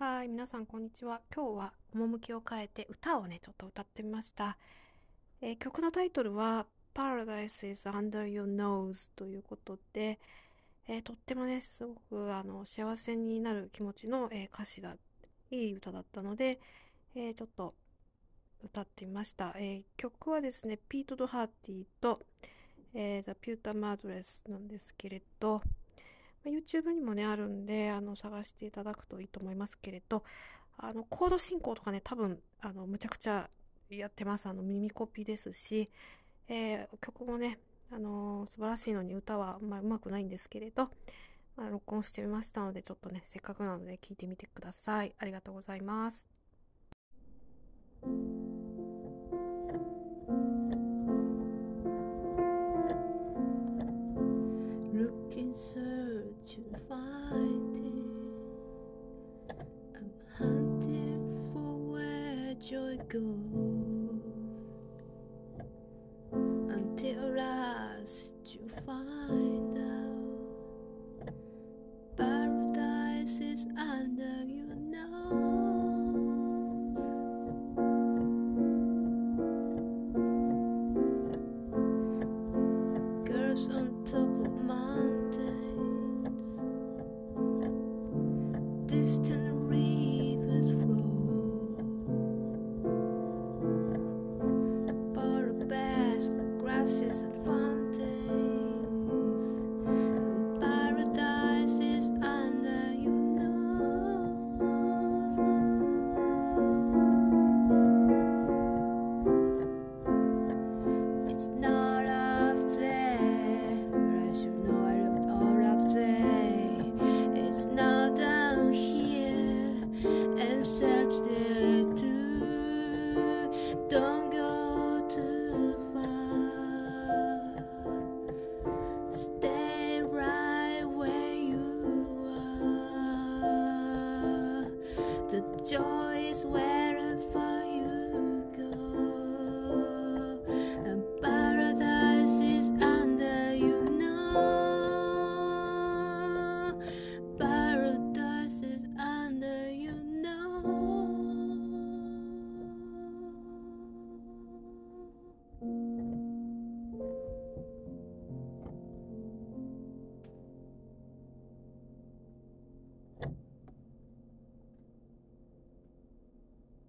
はい、皆さんこんにちは。今日は趣を変えて歌をね、ちょっと歌ってみました。えー曲のタイトルは Paradise is Under Your Nose ということで、えーとってもね、すごくあの幸せになる気持ちの、えー歌詞だ、いい歌だったので、えちょっと歌ってみました。え曲はですね、ピート・ドハーティと、えー、The Pewter Madress なんですけれど、YouTube にもね、あるんで、あの、探していただくといいと思いますけれど、あの、コード進行とかね、多分、あの、むちゃくちゃやってます。あの、耳コピーですし、えー曲もね、あの素晴らしいのに歌は、まあ、うまくないんですけれど、まあ、録音してみましたので、ちょっとね、せっかくなので聞いてみてください。ありがとうございます。Joy goes. Until last you find out. Paradise is under your nose. Girls on top of mountains, grasses Where.